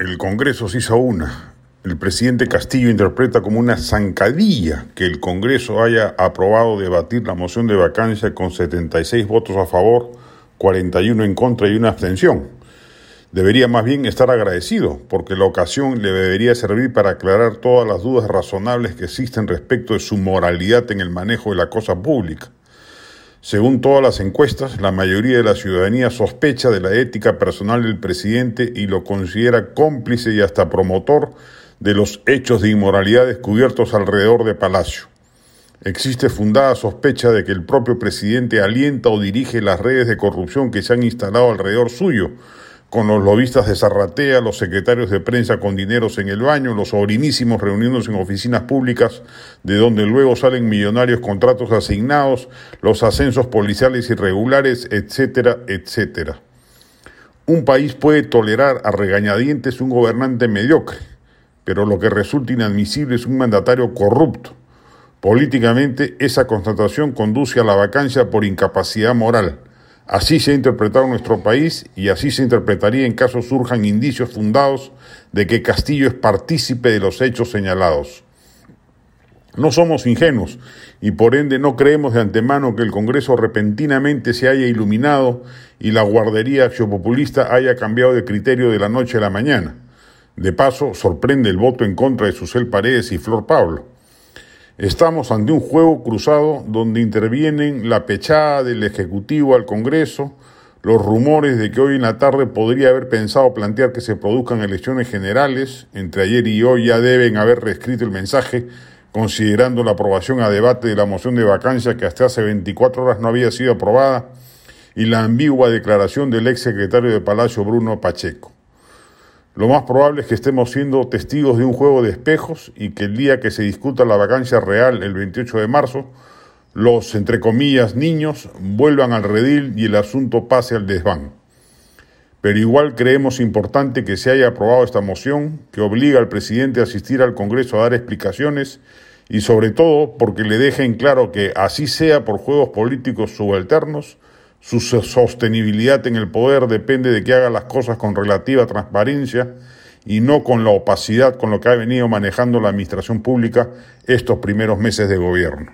el Congreso se hizo una. El presidente Castillo interpreta como una zancadilla que el Congreso haya aprobado debatir la moción de vacancia con 76 votos a favor, 41 en contra y una abstención. Debería más bien estar agradecido, porque la ocasión le debería servir para aclarar todas las dudas razonables que existen respecto de su moralidad en el manejo de la cosa pública. Según todas las encuestas, la mayoría de la ciudadanía sospecha de la ética personal del presidente y lo considera cómplice y hasta promotor de los hechos de inmoralidad descubiertos alrededor de Palacio. Existe fundada sospecha de que el propio presidente alienta o dirige las redes de corrupción que se han instalado alrededor suyo, con los lobistas de Zarratea, los secretarios de prensa con dineros en el baño, los sobrinísimos reuniéndose en oficinas públicas de donde luego salen millonarios contratos asignados, los ascensos policiales irregulares, etcétera, etcétera. Un país puede tolerar a regañadientes un gobernante mediocre, pero lo que resulta inadmisible es un mandatario corrupto. Políticamente, esa constatación conduce a la vacancia por incapacidad moral Así se ha interpretado nuestro país y así se interpretaría en caso surjan indicios fundados de que Castillo es partícipe de los hechos señalados. No somos ingenuos y por ende no creemos de antemano que el Congreso repentinamente se haya iluminado y la guardería axiopopulista haya cambiado de criterio de la noche a la mañana. De paso, sorprende el voto en contra de Susel Paredes y Flor Pablo. Estamos ante un juego cruzado donde intervienen la pechada del Ejecutivo al Congreso, los rumores de que hoy en la tarde podría haber pensado plantear que se produzcan elecciones generales, entre ayer y hoy ya deben haber reescrito el mensaje, considerando la aprobación a debate de la moción de vacancia que hasta hace 24 horas no había sido aprobada, y la ambigua declaración del ex secretario de Palacio Bruno Pacheco. Lo más probable es que estemos siendo testigos de un juego de espejos y que el día que se discuta la vacancia real, el 28 de marzo, los, entre comillas, niños vuelvan al redil y el asunto pase al desván. Pero igual creemos importante que se haya aprobado esta moción que obliga al presidente a asistir al Congreso a dar explicaciones y sobre todo porque le dejen claro que así sea por juegos políticos subalternos, su sostenibilidad en el poder depende de que haga las cosas con relativa transparencia y no con la opacidad con lo que ha venido manejando la administración pública estos primeros meses de gobierno.